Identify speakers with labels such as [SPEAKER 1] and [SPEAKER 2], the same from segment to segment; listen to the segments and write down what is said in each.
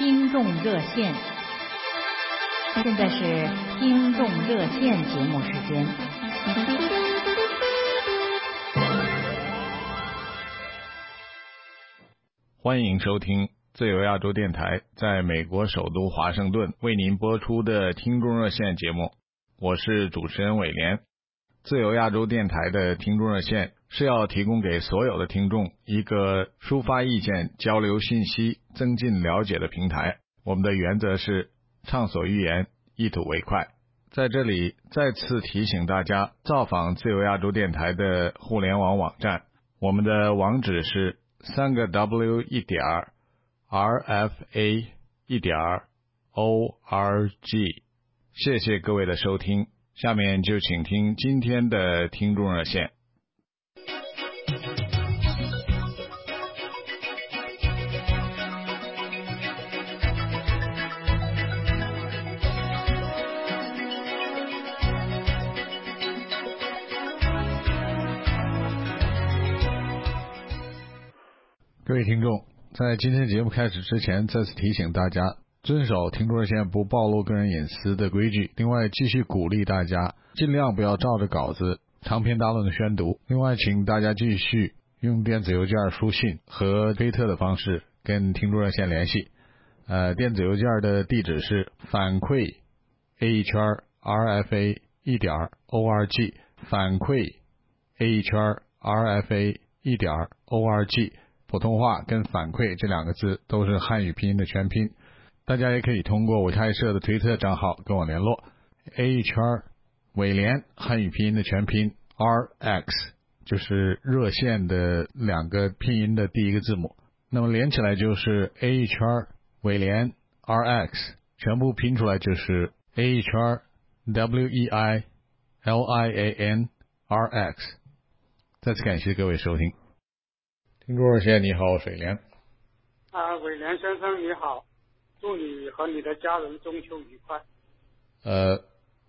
[SPEAKER 1] 听众热线。现在是听众热线节目时间。
[SPEAKER 2] 欢迎收听自由亚洲电台在美国首都华盛顿为您播出的听众热线节目，我是主持人伟廉。自由亚洲电台的听众热线是要提供给所有的听众一个抒发意见、交流信息、增进了解的平台。我们的原则是畅所欲言，一吐为快。在这里再次提醒大家，造访自由亚洲电台的互联网网站，我们的网址是。三个 W 一点 RFA 一点 ORG，谢谢各位的收听，下面就请听今天的听众热线。各位听众，在今天节目开始之前，再次提醒大家遵守听众热线不暴露个人隐私的规矩。另外，继续鼓励大家尽量不要照着稿子长篇大论的宣读。另外，请大家继续用电子邮件、书信和推特的方式跟听众热线联系。呃，电子邮件的地址是反馈 a 圈 rfa 一点 org，反馈 a 圈 rfa 一点 org。普通话跟反馈这两个字都是汉语拼音的全拼，大家也可以通过我开设的推特账号跟我联络。A 圈伟联汉语拼音的全拼 R X 就是热线的两个拼音的第一个字母，那么连起来就是 A 圈伟联 R X，全部拼出来就是 A 圈 W E I L I A N R X。再次感谢各位收听。听众热线，你好，水莲。
[SPEAKER 3] 啊，伟莲先生你好，祝你和你的家人中秋愉快。
[SPEAKER 2] 呃，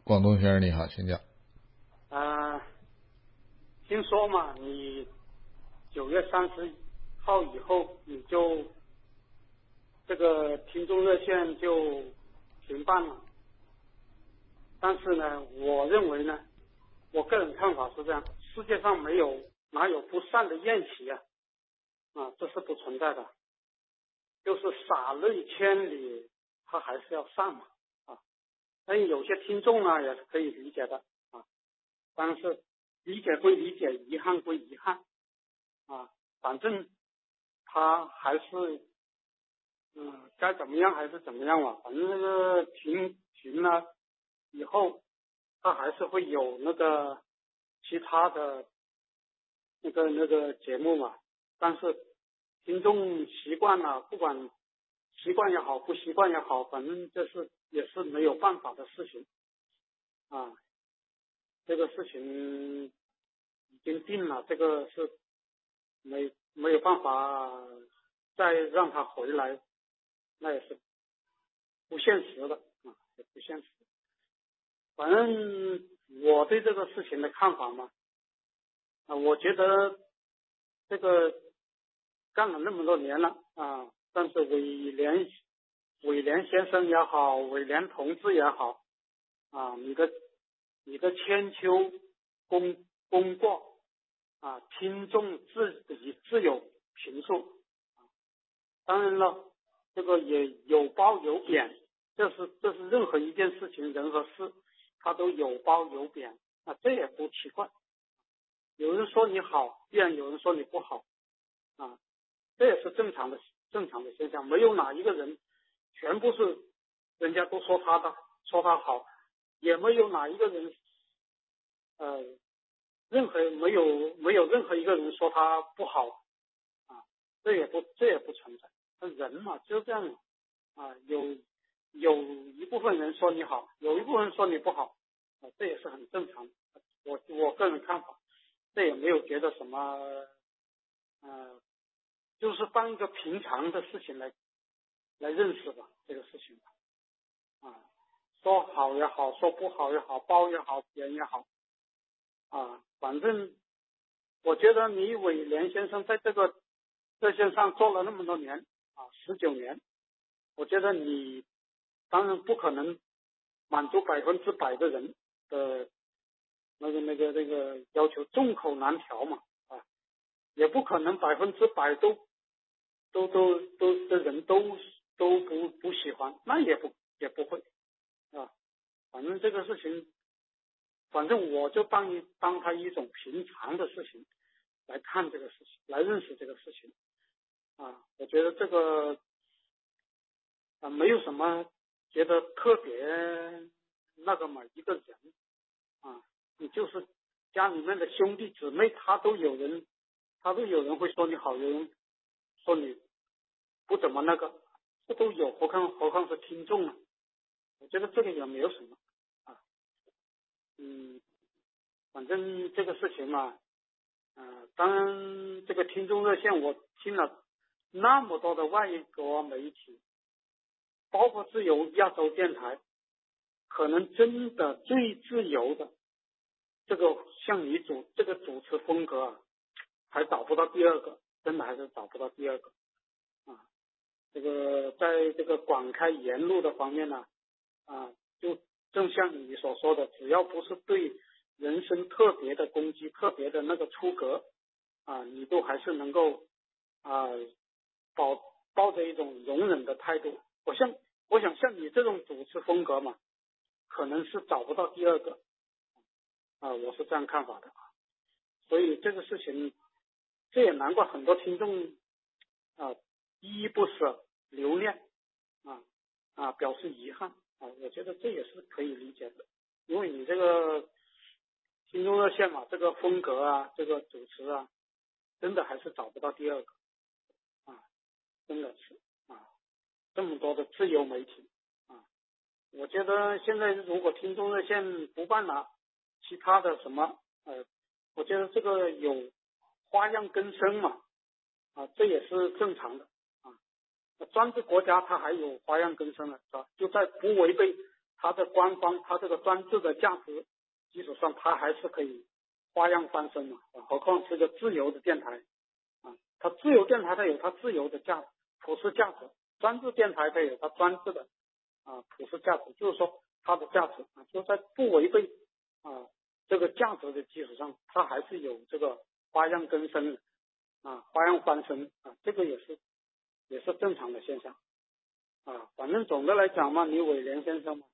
[SPEAKER 2] 广东先生你好，请讲。
[SPEAKER 3] 啊，听说嘛，你九月三十号以后你就这个听众热线就停办了，但是呢，我认为呢，我个人看法是这样，世界上没有哪有不散的宴席啊。啊，这是不存在的，就是洒泪千里，他还是要上嘛啊。但有些听众呢也是可以理解的啊，但是理解归理解，遗憾归遗憾啊，反正他还是嗯该怎么样还是怎么样吧，反正那个停停了以后，他还是会有那个其他的那个那个节目嘛。但是听众习惯了，不管习惯也好，不习惯也好，反正这是也是没有办法的事情啊。这个事情已经定了，这个是没没有办法再让他回来，那也是不现实的啊，也不现实。反正我对这个事情的看法嘛，啊，我觉得这个。干了那么多年了啊，但是伟廉伟廉先生也好，伟廉同志也好啊，你的你的千秋功功过啊，听众自己自有评述。当然了，这个也有褒有贬，这是这是任何一件事情人和事，它都有褒有贬啊，这也不奇怪。有人说你好，必然有人说你不好啊。这也是正常的正常的现象，没有哪一个人全部是人家都说他的说他好，也没有哪一个人呃任何没有没有任何一个人说他不好啊，这也不这也不存在，人嘛就这样啊，有有一部分人说你好，有一部分人说你不好啊，这也是很正常。我我个人看法，这也没有觉得什么呃。就是当一个平常的事情来来认识吧，这个事情，啊，说好也好，说不好也好，褒也好，贬也好，啊，反正我觉得李伟廉先生在这个热线上做了那么多年啊，十九年，我觉得你当然不可能满足百分之百的人的那个那个那个要求，众口难调嘛啊，也不可能百分之百都都都都的人都都不不喜欢，那也不也不会啊，反正这个事情，反正我就当一当他一种平常的事情来看这个事情，来认识这个事情啊，我觉得这个啊没有什么觉得特别那个嘛，一个人啊。你就是家里面的兄弟姊妹，他都有人，他都有人会说你好，人说你不怎么那个，这都有，何况何况是听众呢？我觉得这个也没有什么啊，嗯，反正这个事情嘛，啊，当然这个听众热线我听了那么多的外国媒体，包括自由亚洲电台，可能真的最自由的。这个像你主这个主持风格啊，还找不到第二个，真的还是找不到第二个啊。这个在这个广开言路的方面呢，啊，就正像你所说的，只要不是对人生特别的攻击、特别的那个出格啊，你都还是能够啊，抱抱着一种容忍的态度。我像我想像你这种主持风格嘛，可能是找不到第二个。啊，我是这样看法的啊，所以这个事情，这也难怪很多听众啊依依不舍、留恋啊啊表示遗憾啊，我觉得这也是可以理解的，因为你这个听众热线嘛，这个风格啊，这个主持啊，真的还是找不到第二个啊，真的是啊，这么多的自由媒体啊，我觉得现在如果听众热线不办了。其他的什么呃，我觉得这个有花样更生嘛，啊，这也是正常的啊。专制国家它还有花样更生了，是吧？就在不违背它的官方它这个专制的价值基础上，它还是可以花样翻身嘛。啊何况是个自由的电台啊，它自由电台它有它自由的价普世价值，专制电台它有它专制的啊普世价值，就是说它的价值啊就在不违背。啊，这个价值的基础上，它还是有这个花样更生啊，花样翻身啊，这个也是也是正常的现象啊。反正总的来讲嘛，你伟廉先生嘛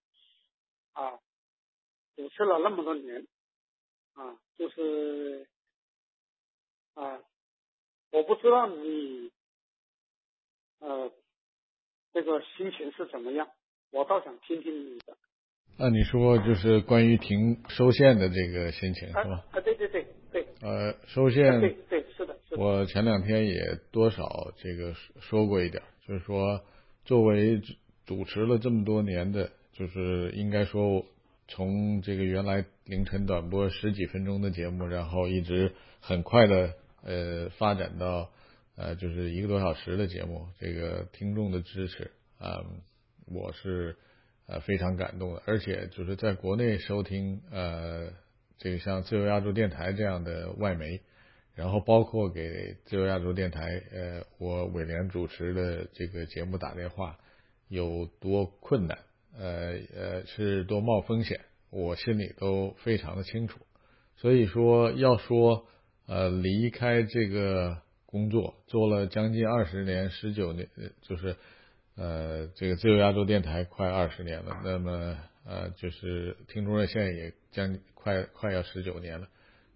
[SPEAKER 3] 啊，主持了那么多年啊，就是啊，我不知道你呃这个心情是怎么样，我倒想听听你的。
[SPEAKER 4] 那你说就是关于停收线的这个心情是吧？
[SPEAKER 3] 啊，对对对对。
[SPEAKER 4] 呃，收线。
[SPEAKER 3] 对对是的。
[SPEAKER 4] 我前两天也多少这个说过一点，就是说作为主持了这么多年的，就是应该说从这个原来凌晨短播十几分钟的节目，然后一直很快的呃发展到呃就是一个多小时的节目，这个听众的支持啊，我是。呃，非常感动的，而且就是在国内收听呃，这个像自由亚洲电台这样的外媒，然后包括给自由亚洲电台呃，我伟廉主持的这个节目打电话有多困难，呃呃是多冒风险，我心里都非常的清楚。所以说，要说呃离开这个工作，做了将近二十年、十九年，就是。呃，这个自由亚洲电台快二十年了，那么呃，就是听众热线也将快快要十九年了，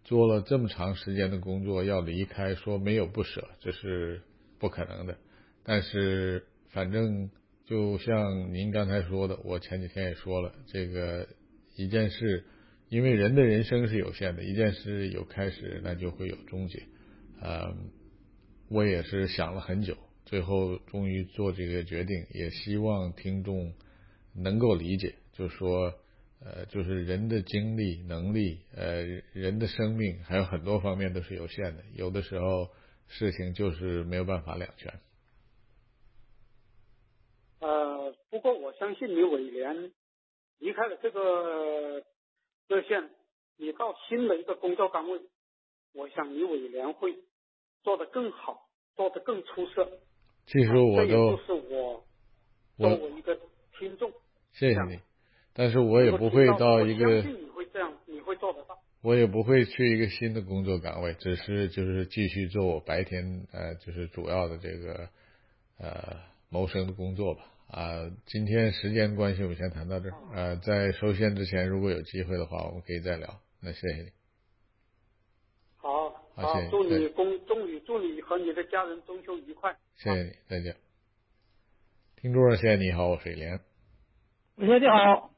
[SPEAKER 4] 做了这么长时间的工作，要离开说没有不舍，这是不可能的。但是反正就像您刚才说的，我前几天也说了，这个一件事，因为人的人生是有限的，一件事有开始，那就会有终结。呃，我也是想了很久。最后终于做这个决定，也希望听众能够理解，就说，呃，就是人的精力、能力，呃，人的生命还有很多方面都是有限的，有的时候事情就是没有办法两全。
[SPEAKER 3] 呃，不过我相信你伟廉离开了这个热线，你到新的一个工作岗位，我想你伟廉会做得更好，做得更出色。
[SPEAKER 4] 其实我都，
[SPEAKER 3] 我我一个听众。
[SPEAKER 4] 谢谢你，但是我也不会到一个。
[SPEAKER 3] 我相信你会这样，你会做得到。
[SPEAKER 4] 我也不会去一个新的工作岗位，只是就是继续做我白天呃就是主要的这个呃谋生的工作吧。啊，今天时间关系，我们先谈到这儿。呃，在收线之前，如果有机会的话，我们可以再聊。那谢谢你。
[SPEAKER 3] 好。祝你公，祝你祝你和你的家人中秋愉快。
[SPEAKER 4] 谢谢你，再见。听众热线，你好，我水莲。
[SPEAKER 5] 伟先你好。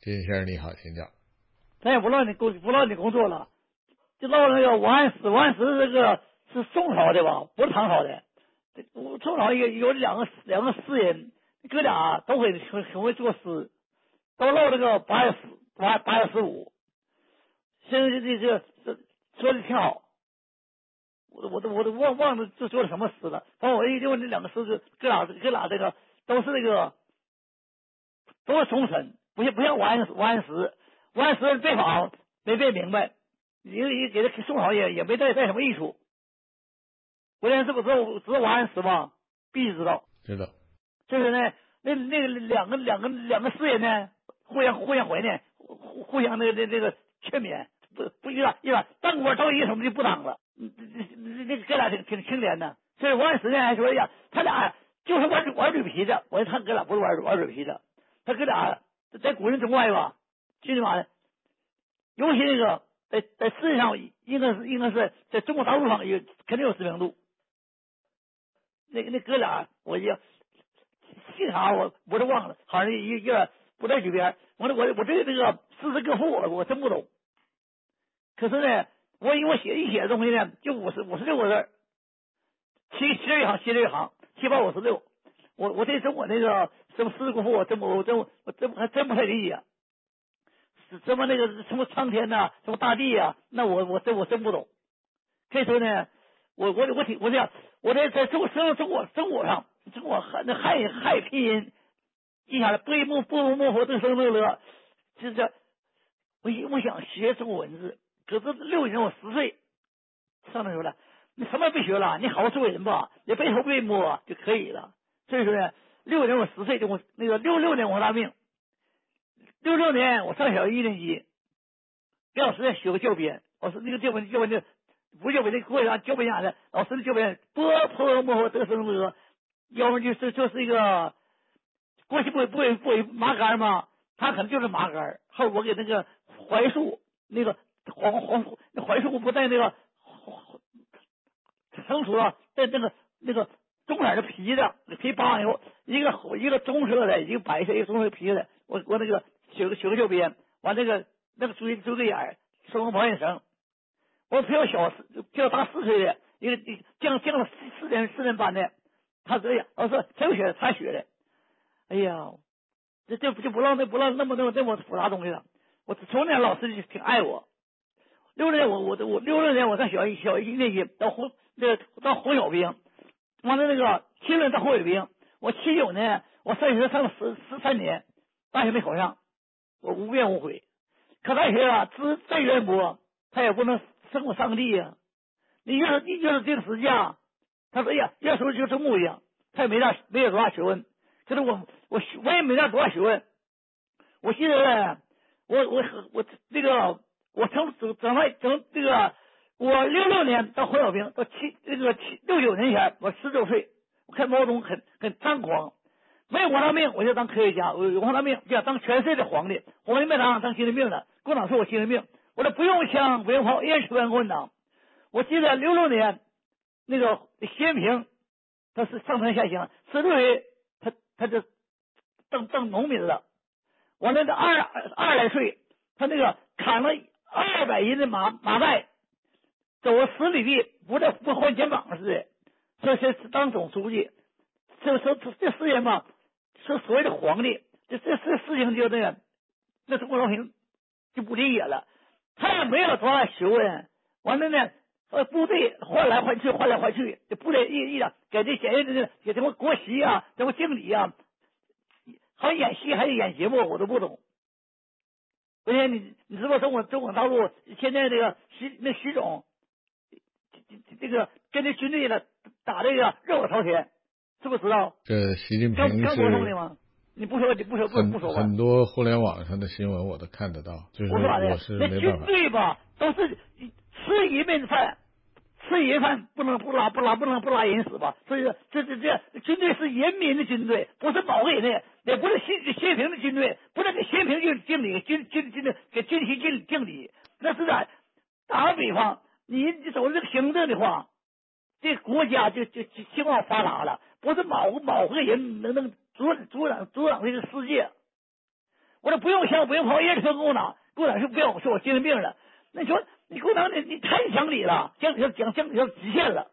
[SPEAKER 4] 金先生你好，请讲。
[SPEAKER 5] 咱也不让你工，不让你工作了，就唠那个王安石。王安石这个是宋朝的吧？不是唐朝的。这宋朝有有两个两个诗人。哥俩都会很很会作诗，都唠这个八月十八八月十五，现在这这这说的挺好，我我都我都忘忘了这说的什么诗了。反正我一就问这两个诗是哥俩哥俩这个都是那个都是重臣，不像不像王安王安石，王安石背访没背明白，因为给他宋朝也也没带带什么益处。我先是不知道知道王安石吗？必须知道。
[SPEAKER 4] 知道。
[SPEAKER 5] 就是呢，那那个两个两个两个诗人呢，互相互相怀念，互互相那个那那个劝勉，不不一个一个当官着急什么就不当了，那那哥俩挺挺清廉的。所以王安石呢还说呀，他俩就是玩玩嘴皮子，我说他哥俩不是玩玩嘴皮子，他哥俩在古人中外吧，最起码的，尤其那个在在世界上应该是应该是在中国大陆上有肯定有知名度。那个那哥俩，我就。姓啥我我都忘了，好像一一个不在嘴边。完了我我对这个诗词歌赋我我真不懂。可是呢，我因为写一写东西呢，就五十五十六个字，七七十一行，七十一行，七八五十六。我我对中国那个什么诗词功夫，我真不我真我真还真不太理解。什么那个什么苍天呐，什么大地呀，那我我真我真不懂。这时候呢，我我我挺我这样，我在在中生中国生活上。中国汉那汉汉拼音记下来，不不不不不得生乐乐，就是我我想学中国文字，可是六年我十岁上那时候了，你什么也别学了，你好好做人吧，你背头背摸就可以了。所以说呢，六年我十岁就我那个六六年我大病，六六年我上小学一年级，给老师学个教鞭，老师那个教鞭教鞭就不教鞭那过来教鞭啥的，老师的教鞭波泼摸得生乐。要么就是就是一个过去不不不不麻杆吗？他可能就是麻杆后我给那个槐树那个黄黄那槐树不带那个成熟了带那个那个棕色的皮子，皮扒完以后，一个一个棕色的，一个白色，一个棕色皮子，我我那个学个学个教鞭，完那个那个锥锥个眼儿，收个保险绳。我比较小，比较大四岁的，一个降降了四四年四年班的。他这样，我说谁学的？他学的。哎呀，这这就不让那不让那么那么那么复杂东西了。我从那老师就挺爱我。六六年我我我六六年我上小一小一年级当红那个当红小兵，完了那个七六年当红卫兵。我七九年我上学上了十十三年，大学没考上，我无怨无悔。可大学啊，资再渊博，他也不能生我上帝呀。你越是你越是定时价。他说：“哎呀，要说就这木匠，他也没大没有多大学问。可是我我我也没那多大学问。我记得呢，我我我那个我从整整来整这个，我六六年当黄小兵，到七这个七六九年前我十九岁，我看毛泽东很很张狂，没有王大命我就当科学家，我有王大命就要当全世界的皇帝，皇帝没当当精神病的，共产党说我精神病，我说不用枪不用炮，愿意吃饭共产党。我记得六六年。”那个习近平，他是上山下乡，十六岁他他就当当农民了。完了，这二二来岁，他那个砍了二百斤的麻麻袋，走了十里地，不在不换肩膀似的。这些是当总书记，这这这这事情吧，是所谓的皇帝，这这这事情就那个，那中国老百姓就不理解了。他也没有多大学问，完了呢。呃，部队换来换去，换来换去，这部队一一的给这检验的给什么国旗啊，什么敬礼啊，还演戏，还演节目，我都不懂。昨天你你知道中国中国大陆现在这个习那习总，这个跟这军队的打这个热火朝天，知不知道？
[SPEAKER 4] 这习近平
[SPEAKER 5] 是你不说你不说不不说吧？
[SPEAKER 4] 很多互联网上的新闻我都看得到，就是
[SPEAKER 5] 我说
[SPEAKER 4] 我是？
[SPEAKER 5] 那军
[SPEAKER 4] 没办法。
[SPEAKER 5] 队吧，都是吃一顿饭，吃一饭不能不拉不拉不能不拉人死吧？所以说这这这军队是人民的军队，不是某个人的，也不是习习近平的军队，不是给习近平敬敬礼，军军军的给军旗敬敬礼，那是咋？打个比方，你你走这个行政的话，这国家就就就兴旺发达了，不是某某个人能能阻阻挡阻挡这个世界。我说不用枪，不用炮，也说共产党，共产党是不要说我精神病了。那你说你共产党你你太讲理了，讲理要讲讲理要极限了。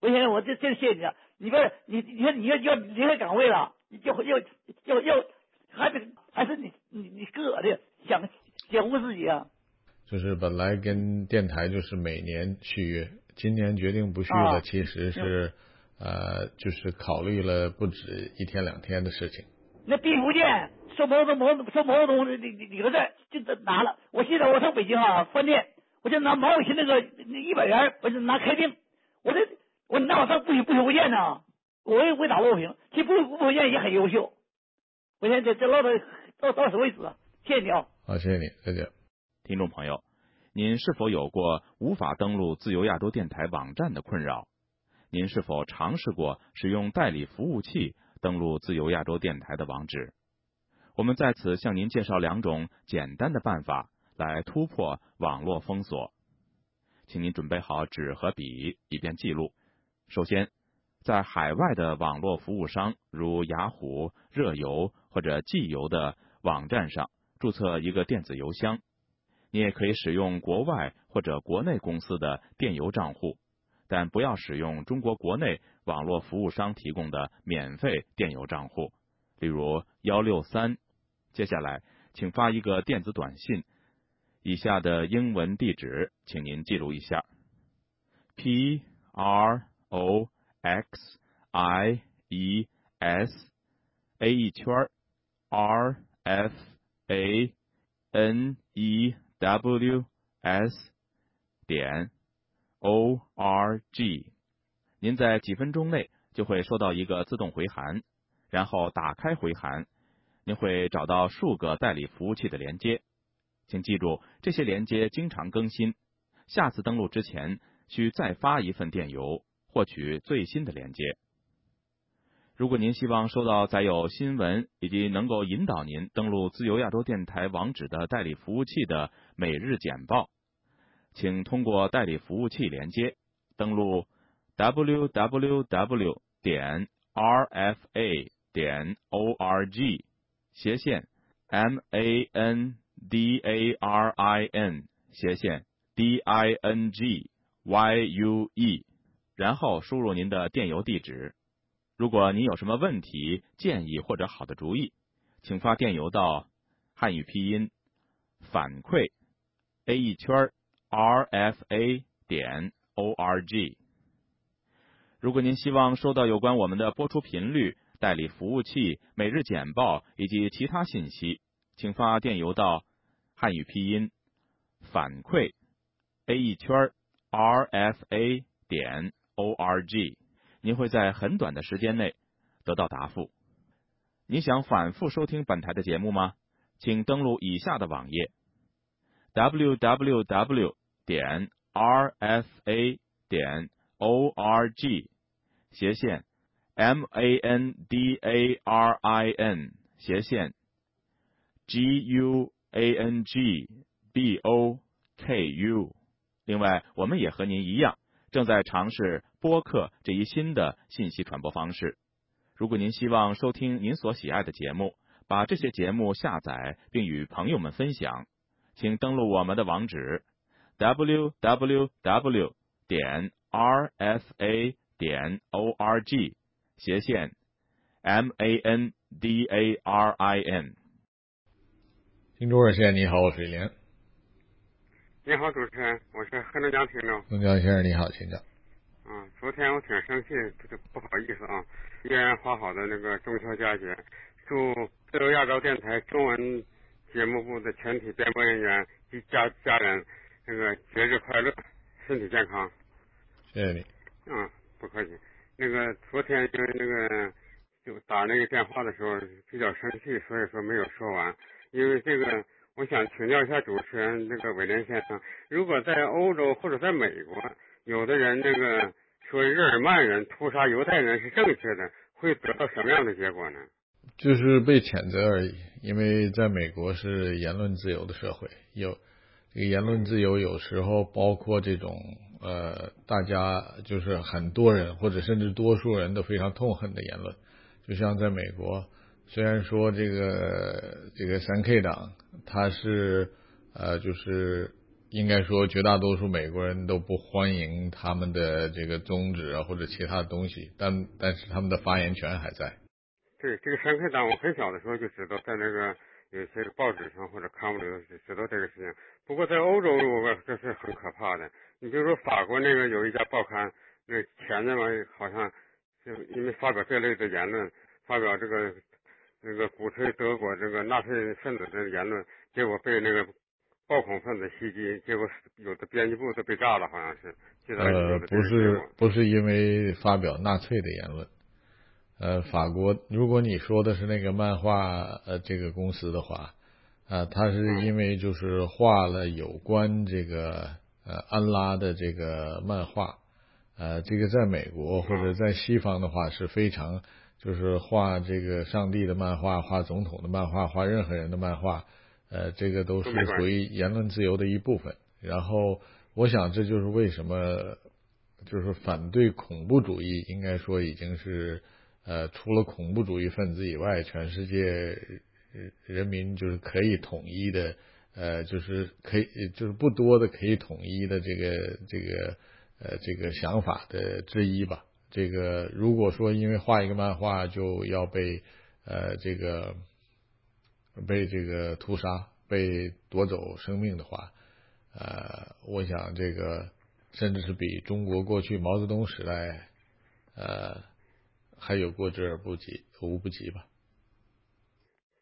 [SPEAKER 5] 我现在我这真谢谢你啊！你不是你你看你要要离开岗位了，要要要要还得还是你你你个的想想护自己啊？
[SPEAKER 4] 就是本来跟电台就是每年续约，今年决定不续
[SPEAKER 5] 啊
[SPEAKER 4] 了，其实是呃，就是考虑了不止一天两天的事情。
[SPEAKER 5] 那毕福剑说毛泽毛说毛泽东的几几个字就拿了。我记得我上北京啊饭店，我就拿毛主席那个一百元，我就拿开定，我这我那我上不许不许不见呢，我也会打不平，其实不不福建也很优秀。我现在这这唠到到到此为止，谢谢你啊。
[SPEAKER 4] 好，谢谢你，再见。
[SPEAKER 6] 听众朋友，您是否有过无法登录自由亚洲电台网站的困扰？您是否尝试过使用代理服务器登录自由亚洲电台的网址？我们在此向您介绍两种简单的办法来突破网络封锁，请您准备好纸和笔，以便记录。首先，在海外的网络服务商如雅虎、热游或者寄邮的网站上注册一个电子邮箱。你也可以使用国外或者国内公司的电邮账户，但不要使用中国国内网络服务商提供的免费电邮账户，例如幺六三。接下来，请发一个电子短信，以下的英文地址，请您记录一下：p r o x i e s a 一圈 r f a n e w s 点 o r g，您在几分钟内就会收到一个自动回函，然后打开回函，您会找到数个代理服务器的连接。请记住，这些连接经常更新，下次登录之前需再发一份电邮，获取最新的连接。如果您希望收到载有新闻以及能够引导您登录自由亚洲电台网址的代理服务器的每日简报，请通过代理服务器连接登录 www 点 rfa 点 org 斜线 m a n d a r i n 斜线 d i n g y u e，然后输入您的电邮地址。如果您有什么问题、建议或者好的主意，请发电邮到汉语拼音反馈 a 一圈 r f a 点 o r g。如果您希望收到有关我们的播出频率、代理服务器、每日简报以及其他信息，请发电邮到汉语拼音反馈 a 一圈 r f a 点 o r g。您会在很短的时间内得到答复。你想反复收听本台的节目吗？请登录以下的网页：www 点 rfa 点 org 斜线 m a n d a r i n 斜线 g u a n g b o k u。另外，我们也和您一样。正在尝试播客这一新的信息传播方式。如果您希望收听您所喜爱的节目，把这些节目下载并与朋友们分享，请登录我们的网址 www 点 rfa 点 org 斜线 m a n d a r i n。
[SPEAKER 4] 听众热线，你好，我是李连。
[SPEAKER 7] 你好，主持人，我是黑龙江听众。
[SPEAKER 4] 龙江先生，你好，请讲。
[SPEAKER 7] 嗯，昨天我挺生气，这个不好意思啊。依然花好的那个中秋佳节，祝自由亚洲电台中文节目部的全体编播人员及家家人那个节日快乐，身体健康。
[SPEAKER 4] 谢谢你。
[SPEAKER 7] 嗯，不客气。那个昨天因为那个就打那个电话的时候比较生气，所以说没有说完。因为这个，我想请教一下主持人那个伟林先生，如果在欧洲或者在美国，有的人这个说日耳曼人屠杀犹太人是正确的，会得到什么样的结果呢？
[SPEAKER 4] 就是被谴责而已。因为在美国是言论自由的社会，有这个言论自由，有时候包括这种呃，大家就是很多人或者甚至多数人都非常痛恨的言论。就像在美国，虽然说这个这个三 K 党，他是呃，就是应该说绝大多数美国人都不欢迎他们的这个宗旨啊或者其他的东西，但但是他们的发言权还在。
[SPEAKER 7] 对这个三 K 党，我很小的时候就知道，在那个有些报纸上或者刊物里头就知道这个事情。不过在欧洲，我这是很可怕的。你比如说法国那个有一家报刊，那前面嘛好像。就因为发表这类的言论，发表这个那个鼓吹德国这个纳粹分子的言论，结果被那个暴恐分子袭击，结果有的编辑部都被炸了，好像是。
[SPEAKER 4] 呃，不是，不是因为发表纳粹的言论。呃，法国，如果你说的是那个漫画呃这个公司的话，啊，他是因为就是画了有关这个呃安拉的这个漫画。呃，这个在美国或者在西方的话是非常，就是画这个上帝的漫画、画总统的漫画、画任何人的漫画，呃，这个都是属于言论自由的一部分。然后，我想这就是为什么，就是反对恐怖主义，应该说已经是，呃，除了恐怖主义分子以外，全世界人民就是可以统一的，呃，就是可以就是不多的可以统一的这个这个。呃，这个想法的之一吧。这个如果说因为画一个漫画就要被呃这个被这个屠杀、被夺走生命的话，呃，我想这个甚至是比中国过去毛泽东时代呃还有过之而不及、无不及吧。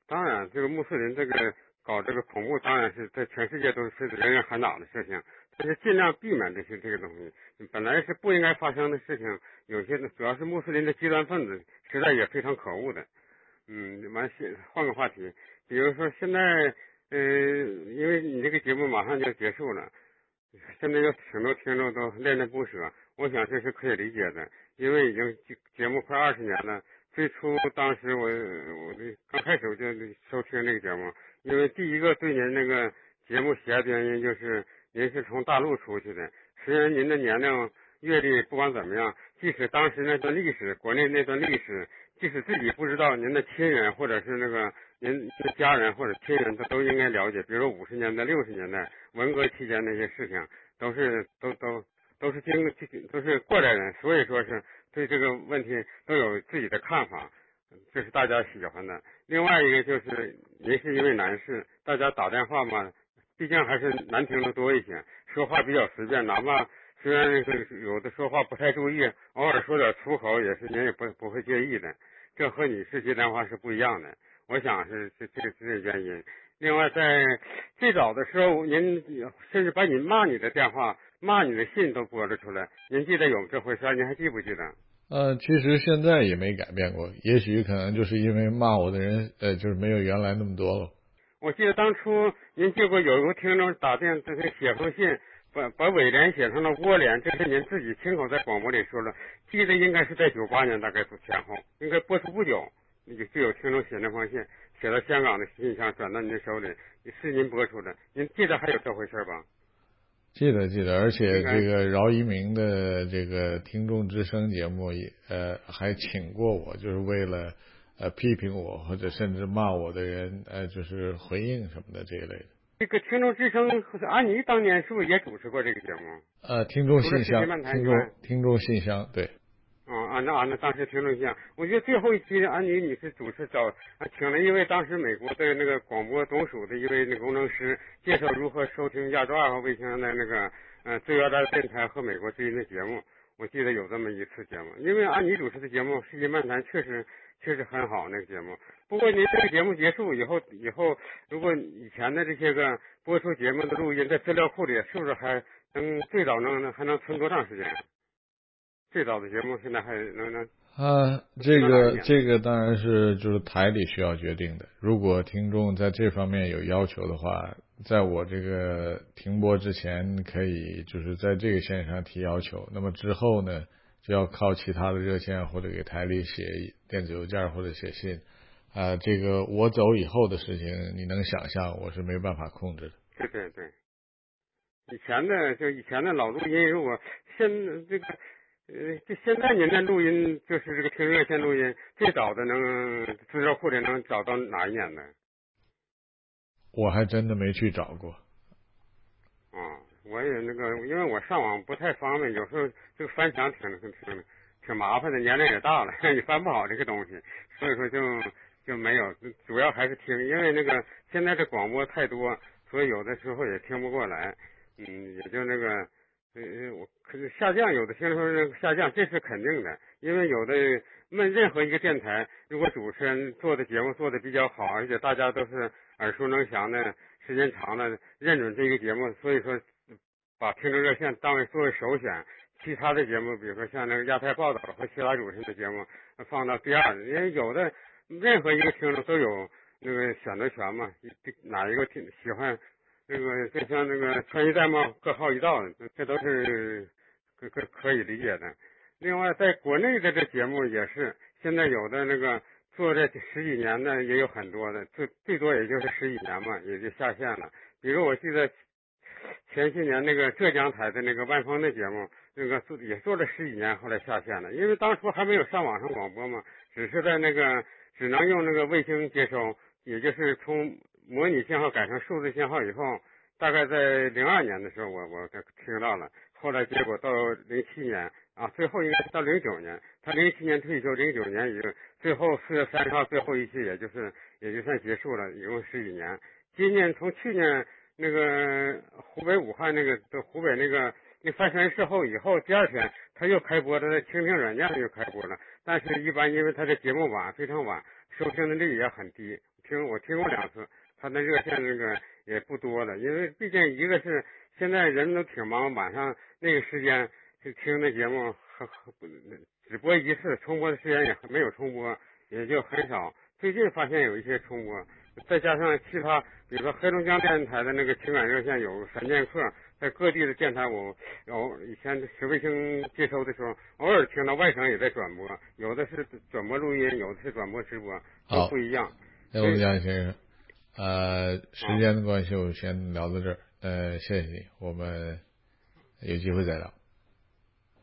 [SPEAKER 7] 当然，这个穆斯林这个搞这个恐怖，当然是在全世界都是人人喊打的事情。但是尽量避免这些这个东西，本来是不应该发生的事情。有些主要是穆斯林的极端分子，实在也非常可恶的。嗯，完，换个话题，比如说现在，呃，因为你这个节目马上就要结束了，现在有挺多听众都恋恋不舍，我想这是可以理解的，因为已经节目快二十年了。最初当时我我这刚开始我就收听这个节目，因为第一个对您那个节目喜爱的原因就是。您是从大陆出去的，虽然您的年龄、阅历不管怎么样，即使当时那段历史，国内那段历史，即使自己不知道，您的亲人或者是那个您的家人或者亲人，他都应该了解。比如说五十年代、六十年代文革期间那些事情，都是都都都是经都是过来人，所以说是对这个问题都有自己的看法，这是大家喜欢的。另外一个就是您是一位男士，大家打电话嘛。毕竟还是难听的多一些，说话比较随便，哪怕虽然有的说话不太注意，偶尔说点粗口也是您也不不会介意的。这和女士接电话是不一样的，我想是这这这原因。另外，在最早的时候，您甚至把你骂你的电话、骂你的信都播了出来，您记得有这回事？您还记不记得？
[SPEAKER 4] 呃，其实现在也没改变过，也许可能就是因为骂我的人呃，就是没有原来那么多了。
[SPEAKER 7] 我记得当初您见过有一个听众打电，这是写封信，把把尾联写成了窝联，这是您自己亲口在广播里说了。记得应该是在九八年大概前后，应该播出不久，就就有听众写那封信，写到香港的信箱转到您手里，是您播出的。您记得还有这回事吧？
[SPEAKER 4] 记得记得，而且这个饶一鸣的这个听众之声节目也呃还请过我，就是为了。呃，批评我或者甚至骂我的人，呃，就是回应什么的这一类的。
[SPEAKER 7] 这个听众之声，安妮当年是不是也主持过这个节目？
[SPEAKER 4] 呃，听众信箱，听众听众信箱，对。
[SPEAKER 7] 啊啊，那啊那当时听众信箱，我觉得最后一期安妮女士主持找请了一位当时美国的那个广播总署的一位那工程师，介绍如何收听亚洲二号卫星的那个呃最高大电台和美国之音的节目。我记得有这么一次节目，因为安妮主持的节目《世界漫谈》确实。确实很好，那个节目。不过您这个节目结束以后，以后如果以前的这些个播出节目的录音在资料库里，是不是还能最早能还能存多长时间？最早的节目现在还能能
[SPEAKER 4] 啊，这个这个当然是就是台里需要决定的。如果听众在这方面有要求的话，在我这个停播之前，可以就是在这个线上提要求。那么之后呢，就要靠其他的热线或者给台里写电子邮件或者写信。啊，这个我走以后的事情，你能想象，我是没办法控制的。
[SPEAKER 7] 对对对，以前的就以前的老录音，如果现这个。呃，这现在您的录音就是这个听热线录音，最早的能资料库里能找到哪一年呢？
[SPEAKER 4] 我还真的没去找过。
[SPEAKER 7] 啊，我也那个，因为我上网不太方便，有时候这个翻墙挺挺挺挺麻烦的，年龄也大了，你翻不好这个东西，所以说就就没有，主要还是听，因为那个现在这广播太多，所以有的时候也听不过来，嗯，也就那个。嗯，我可是下降，有的听说是下降，这是肯定的，因为有的那任何一个电台，如果主持人做的节目做的比较好，而且大家都是耳熟能详的，时间长了认准这个节目，所以说把听众热线当为作为首选，其他的节目，比如说像那个亚太报道和其他主持人的节目放到第二，因为有的任何一个听众都有那个选择权嘛，哪一个听喜欢。这个就像那个穿衣戴帽各号一道，这都是可可可以理解的。另外，在国内的这节目也是，现在有的那个做这十几年的也有很多的，最最多也就是十几年嘛，也就下线了。比如我记得前些年那个浙江台的那个万峰的节目，那个做也做了十几年，后来下线了，因为当初还没有上网上广播嘛，只是在那个只能用那个卫星接收，也就是从。模拟信号改成数字信号以后，大概在零二年的时候，我我听到了。后来结果到零七年啊，最后应该是到零九年，他零七年退休，零九年已经最后四月三十号最后一期，也就是也就算结束了，一共十几年。今年从去年那个湖北武汉那个湖北那个那发生事后以后，第二天他又开播，他的蜻蜓软件又开播了。但是，一般因为他的节目晚，非常晚，收听的率也很低。听我听过两次。他那热线那个 也不多了，因为毕竟一个是现在人都挺忙，晚上那个时间就听那节目，只播一次，重播的时间也没有重播，也就很少。最近发现有一些重播，再加上其他，比如说黑龙江电视台的那个情感热线有闪电客，在各地的电台，我偶以前学卫星接收的时候，偶尔听到外省也在转播，有的是转播录音，有的是转播直播，都不一样。
[SPEAKER 4] 黑龙江先生。呃，时间的关系，我先聊到这儿。呃，谢谢你，我们有机会再聊。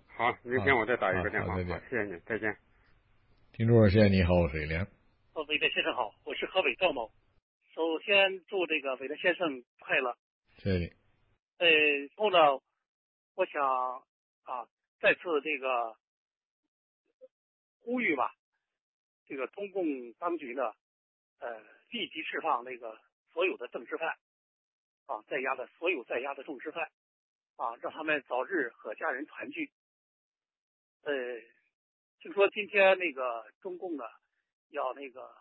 [SPEAKER 7] 好，明天我再打一个电话。
[SPEAKER 4] 再见，
[SPEAKER 7] 谢谢你，再见。
[SPEAKER 4] 听众热线，你好，我是李连。
[SPEAKER 8] 哦，韦德先生好，我是河北赵某。首先祝这个韦德先生快乐。
[SPEAKER 4] 谢谢你。
[SPEAKER 8] 呃，后呢，我想啊，再次这个呼吁吧，这个中共当局呢，呃。立即释放那个所有的政治犯，啊，在押的所有在押的政治犯，啊，让他们早日和家人团聚。呃，听说今天那个中共呢，要那个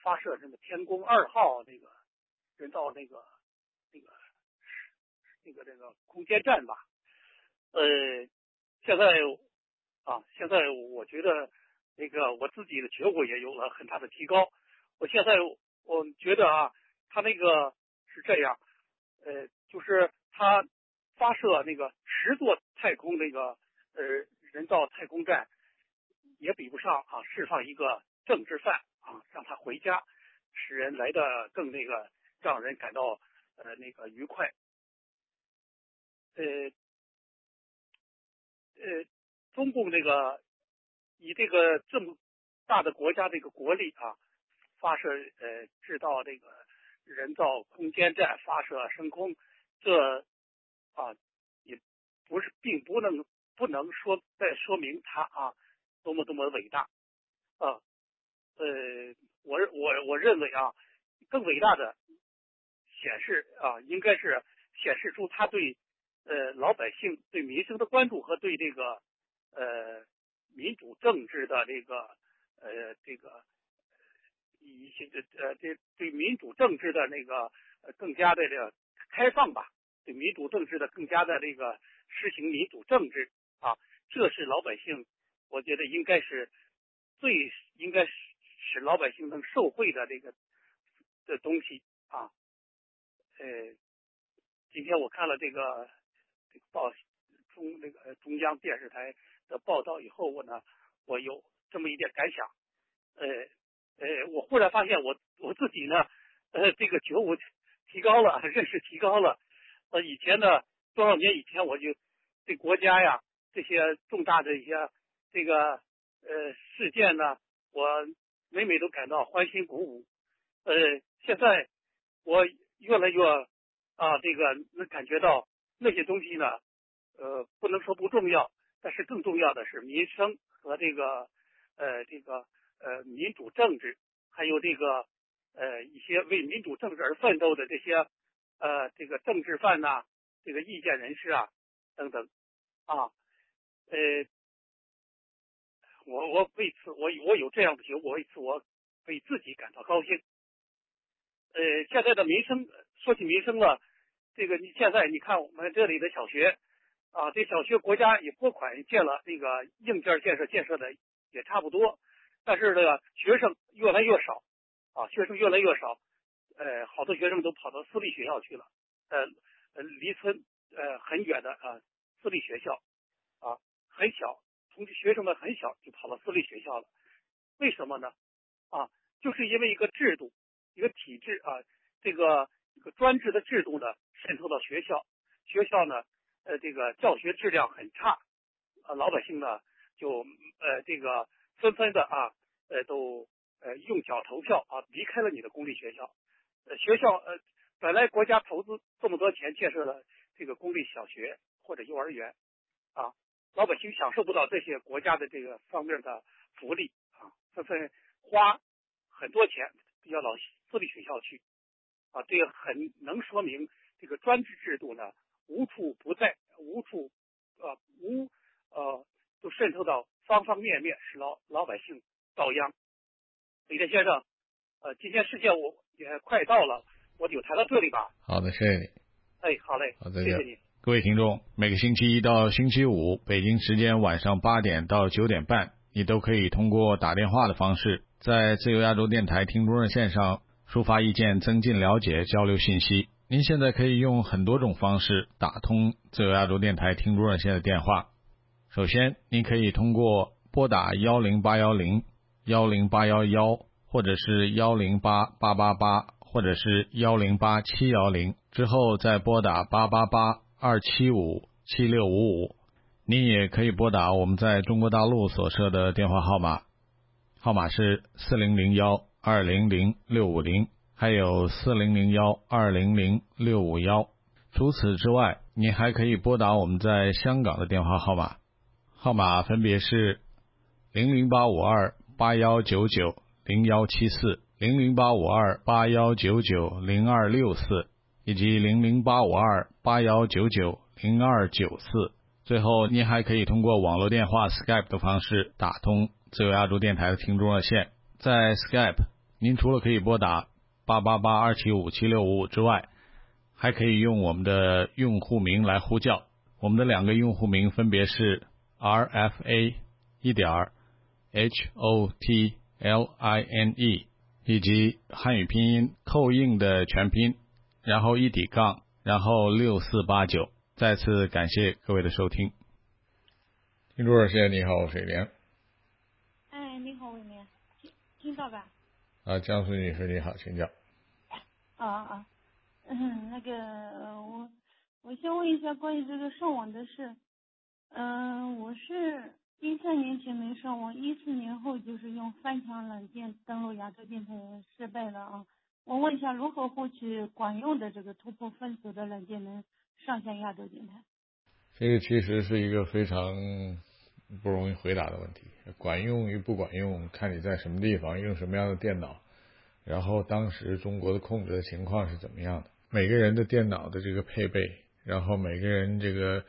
[SPEAKER 8] 发射那个天宫二号那个人造那个那个那个那个空间站吧。呃，现在啊，现在我觉得那个我自己的觉悟也有了很大的提高。我现在我觉得啊，他那个是这样，呃，就是他发射那个十座太空那个呃人造太空站，也比不上啊释放一个政治犯啊让他回家，使人来的更那个让人感到呃那个愉快，呃呃，中共这个以这个这么大的国家这个国力啊。发射呃制造这个人造空间站发射升空，这啊也不是并不能不能说再说明它啊多么多么伟大啊呃我我我认为啊更伟大的显示啊应该是显示出他对呃老百姓对民生的关注和对这个呃民主政治的这个呃这个。一些这呃这对民主政治的那个呃更加的这个开放吧，对民主政治的更加的这个实行民主政治啊，这是老百姓，我觉得应该是最应该使老百姓能受惠的这个的东西啊。呃，今天我看了这个这个报中那个中央电视台的报道以后，我呢，我有这么一点感想。呃呃，我忽然发现我我自己呢，呃，这个觉悟提高了，认识提高了。呃，以前呢，多少年以前我就对国家呀这些重大的一些这个呃事件呢，我每每都感到欢欣鼓舞。呃，现在我。越来越啊，这个能感觉到那些东西呢，呃，不能说不重要，但是更重要的是民生和这个呃这个呃民主政治，还有这个呃一些为民主政治而奋斗的这些呃这个政治犯呐，这个意见人士啊等等啊，呃，我我为此我我有这样的觉悟，为此我为自己感到高兴。呃，现在的民生，说起民生了，这个你现在你看我们这里的小学啊，这小学国家也拨款建了，那个硬件建设建设的也差不多，但是这个学生越来越少啊，学生越来越少，呃，好多学生都跑到私立学校去了，呃，离村呃很远的啊私立学校啊很小，同学生们很小就跑到私立学校了，为什么呢？啊，就是因为一个制度。一个体制啊，这个一个专制的制度呢渗透到学校，学校呢呃这个教学质量很差，啊老百姓呢就呃这个纷纷的啊呃都呃用脚投票啊离开了你的公立学校，呃学校呃本来国家投资这么多钱建设了这个公立小学或者幼儿园啊，老百姓享受不到这些国家的这个方面的福利啊，纷纷花很多钱要到私立学校去。啊，这个很能说明这个专制制度呢无处不在，无处呃无呃都渗透到方方面面，使老老百姓遭殃。李天先生，呃，今天时间我也快到了，我就谈到这里吧。
[SPEAKER 2] 好的，谢谢你。
[SPEAKER 8] 哎，好嘞，
[SPEAKER 2] 好，再见。
[SPEAKER 8] 谢谢你。
[SPEAKER 2] 各位听众，每个星期一到星期五，北京时间晚上八点到九点半，你都可以通过打电话的方式，在自由亚洲电台听众热线上。抒发意见，增进了解，交流信息。您现在可以用很多种方式打通自由亚洲电台听众热线的电话。首先，您可以通过拨打幺零八幺零幺零八幺幺，或者是幺零八八八八，或者是幺零八七幺零，之后再拨打八八八二七五七六五五。您也可以拨打我们在中国大陆所设的电话号码，号码是四零零幺。二零零六五零，还有四零零幺二零零六五幺。除此之外，你还可以拨打我们在香港的电话号码，号码分别是零零八五二八幺九九零幺七四、零零八五二八幺九九零二六四，以及零零八五二八幺九九零二九四。最后，您还可以通过网络电话 Skype 的方式打通自由亚洲电台的听众热线，在 Skype。您除了可以拨打八八八二七五七六五五之外，还可以用我们的用户名来呼叫。我们的两个用户名分别是 RFA 一点 HOTLINE 以及汉语拼音扣印的全拼，然后一底杠，然后六四八九。再次感谢各位的收听。听众热线，你好，我是连。
[SPEAKER 9] 哎，你好，伟明，听听到吧？
[SPEAKER 2] 啊，江苏女士你好，请讲。
[SPEAKER 9] 啊啊，嗯，那个我我先问一下关于这个上网的事。嗯，我是一三年前没上网，一四年后就是用翻墙软件登录亚洲电台失败了啊。我问一下，如何获取管用的这个突破封锁的软件能上线亚洲电台？
[SPEAKER 2] 这个其实是一个非常不容易回答的问题。管用与不管用，看你在什么地方，用什么样的电脑，然后当时中国的控制的情况是怎么样的。每个人的电脑的这个配备，然后每个人这个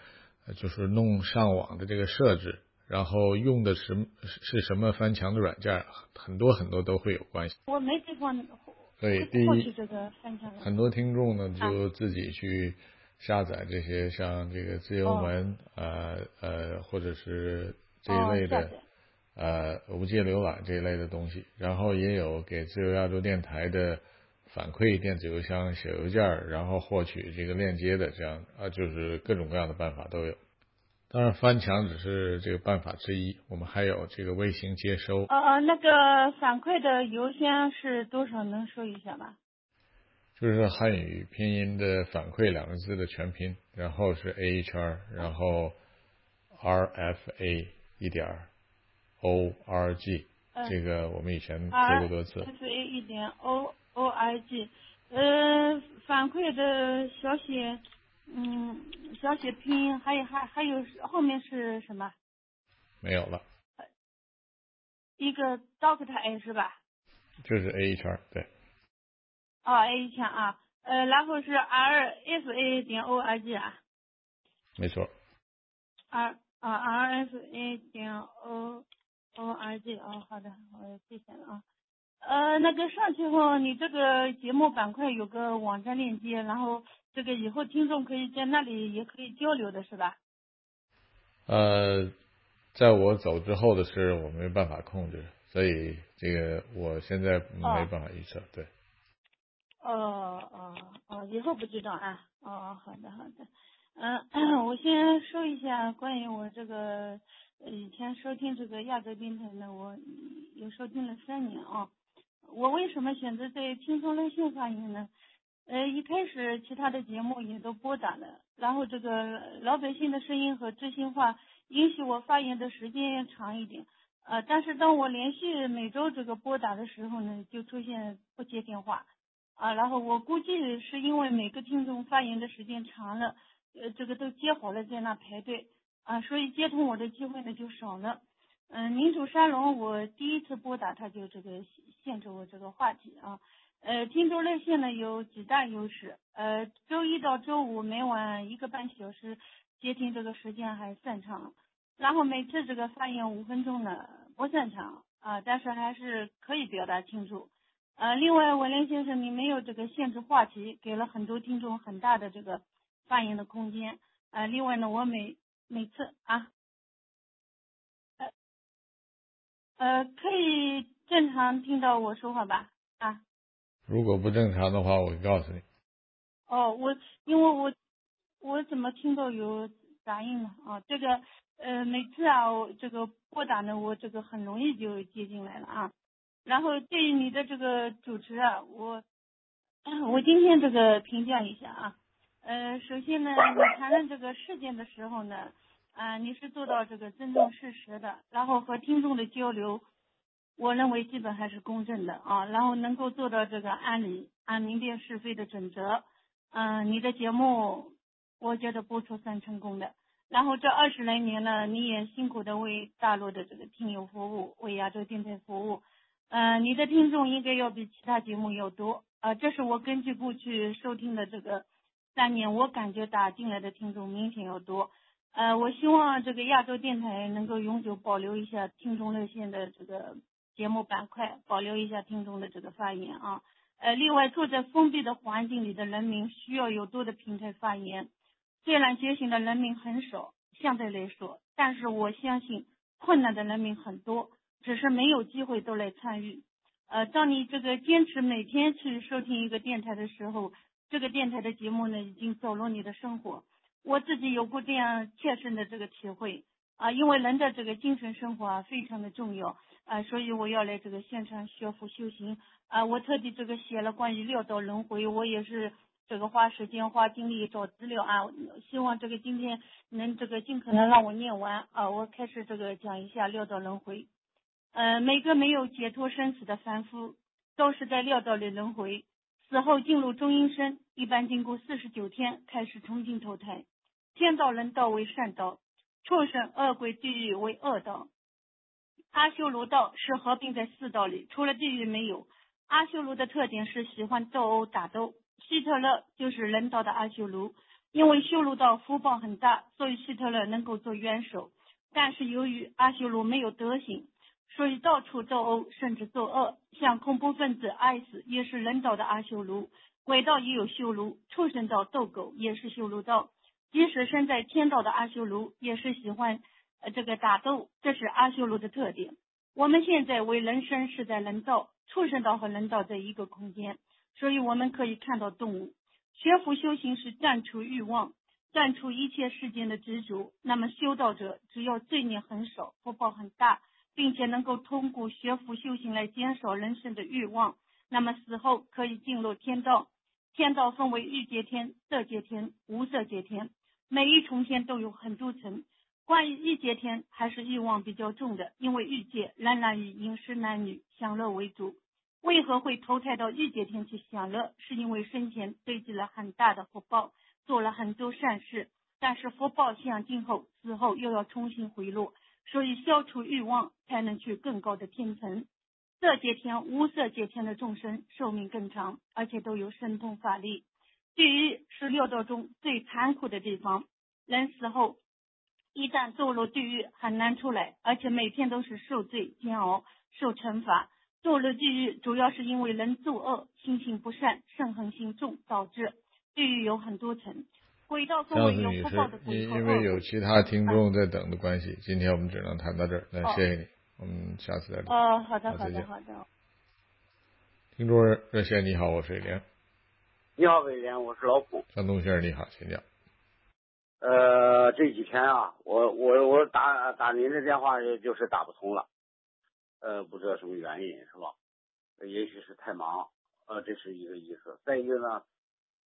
[SPEAKER 2] 就是弄上网的这个设置，然后用的是是什么翻墙的软件，很多很多都会有关系。
[SPEAKER 9] 我没地方
[SPEAKER 2] 所以第一。很多听众呢就自己去
[SPEAKER 4] 下载这些像这个自由门，呃呃，或者是这一类的，呃无界浏览这一类的东西，然后也有给自由亚洲电台的反馈电子邮箱、写邮件，然后获取这个链接的，这样啊，就是各种各样的办法都有。当然，翻墙只是这个办法之一，我们还有这个卫星接收。
[SPEAKER 9] 呃呃，那个反馈的邮箱是多少？能说一下吗？
[SPEAKER 4] 就是汉语拼音的反馈两个字的全拼，然后是 A H R，然后 R F A 一点 O R G，这个我们以前说过多次。
[SPEAKER 9] F A 一点 O O R G，呃，反馈的小写，嗯，小写拼音，还有还还有后面是什么？
[SPEAKER 4] 没有了。
[SPEAKER 9] 一个 Doctor A 是吧？
[SPEAKER 4] 就是 A 一圈对。
[SPEAKER 9] 哦，A 一圈啊，呃，然后是 R F A 点 O R G 啊，
[SPEAKER 4] 没错。
[SPEAKER 9] R 啊 R F A 点 O O R G 哦，好的，我记下了啊。呃，那个上去后，你这个节目板块有个网站链接，然后这个以后听众可以在那里也可以交流的是吧？
[SPEAKER 4] 呃，在我走之后的事，我没办法控制，所以这个我现在没办法预测，对。
[SPEAKER 9] 哦哦哦，以后不知道啊。哦，好的好的。嗯，我先说一下关于我这个以前收听这个亚洲电台呢，我有收听了三年啊。我为什么选择在轻松热线发言呢？呃，一开始其他的节目也都拨打了，然后这个老百姓的声音和知心话允许我发言的时间长一点。呃，但是当我连续每周这个拨打的时候呢，就出现不接电话。啊，然后我估计是因为每个听众发言的时间长了，呃，这个都接好了在那排队啊，所以接通我的机会呢就少了。嗯，民主沙龙我第一次拨打他就这个限制我这个话题啊。呃，听众热线呢有几大优势，呃，周一到周五每晚一个半小时接听这个时间还算长，然后每次这个发言五分钟呢不算长啊，但是还是可以表达清楚。呃，另外，文林先生，你没有这个限制话题，给了很多听众很大的这个发言的空间。呃，另外呢，我每每次啊，呃，可以正常听到我说话吧？啊，
[SPEAKER 4] 如果不正常的话，我告诉你。
[SPEAKER 9] 哦，我因为我我怎么听到有杂音呢？啊，这个呃，每次啊，我这个拨打呢，我这个很容易就接进来了啊。然后对于你的这个主持啊，我我今天这个评价一下啊，呃，首先呢，你谈论这个事件的时候呢，啊，你是做到这个尊重事实的，然后和听众的交流，我认为基本还是公正的啊，然后能够做到这个按理按明辨是非的准则，嗯，你的节目我觉得播出算成功的。然后这二十来年呢，你也辛苦的为大陆的这个听友服务，为亚洲电台服务。嗯，你的听众应该要比其他节目要多啊，这是我根据过去收听的这个三年，我感觉打进来的听众明显要多。呃，我希望这个亚洲电台能够永久保留一下听众热线的这个节目板块，保留一下听众的这个发言啊。呃，另外，住在封闭的环境里的人民需要有多的平台发言，虽然觉醒的人民很少，相对来说，但是我相信困难的人民很多。只是没有机会都来参与，呃，当你这个坚持每天去收听一个电台的时候，这个电台的节目呢已经走入你的生活。我自己有过这样切身的这个体会啊，因为人的这个精神生活啊非常的重要啊，所以我要来这个现场学佛修行啊。我特地这个写了关于六道轮回，我也是这个花时间花精力找资料啊，希望这个今天能这个尽可能让我念完啊。我开始这个讲一下六道轮回。呃，每个没有解脱生死的凡夫，都是在六道里轮回，死后进入中阴身，一般经过四十九天开始重新投胎。天道、人道为善道，畜生、恶鬼、地狱为恶道。阿修罗道是合并在四道里，除了地狱没有。阿修罗的特点是喜欢斗殴打斗。希特勒就是人道的阿修罗，因为修罗道福报很大，所以希特勒能够做元首。但是由于阿修罗没有德行。所以到处斗殴，甚至作恶，像恐怖分子 IS 也是人道的阿修罗，鬼道也有修罗，畜生道斗狗也是修罗道。即使身在天道的阿修罗，也是喜欢呃这个打斗，这是阿修罗的特点。我们现在为人生是在人道，畜生道和人道在一个空间，所以我们可以看到动物。学佛修行是断除欲望，断除一切世间的执着。那么修道者只要罪孽很少，福报很大，并且能够通过学佛修行来减少人生的欲望，那么死后可以进入天道。天道分为欲界天、色界天、无色界天。每一重天都有很多层。关于欲界天，还是欲望比较重的，因为欲界仍然以饮食男女享乐为主。为何会投胎到欲界天去享乐？是因为生前堆积了很大的福报，做了很多善事，但是福报享尽后，死后又要重新回落，所以消除欲望，才能去更高的天层。色界天、无色界天的众生寿命更长，而且都有神通法力。地狱是六道中最残酷的地方，人死后一旦堕入地狱，很难出来，而且每天都是受罪煎熬、受惩罚。堕入地狱主要是因为人作恶、心性不善、嗔恨心重导致。地狱有很多层，轨道分为有福报的鬼
[SPEAKER 4] 因为有其他听众在等的关系，今天我们只能谈到这儿。那谢谢你，我们下次再聊。
[SPEAKER 9] 哦，好的，好的，好的。
[SPEAKER 4] 听众热线，你好，我是李
[SPEAKER 10] 你好，伟廉，我是老孔。
[SPEAKER 4] 张东先生，你好，请讲。
[SPEAKER 10] 呃，这几天啊，我我我打打您的电话就是打不通了，呃，不知道什么原因，是吧？也许是太忙，呃，这是一个意思。再一个呢，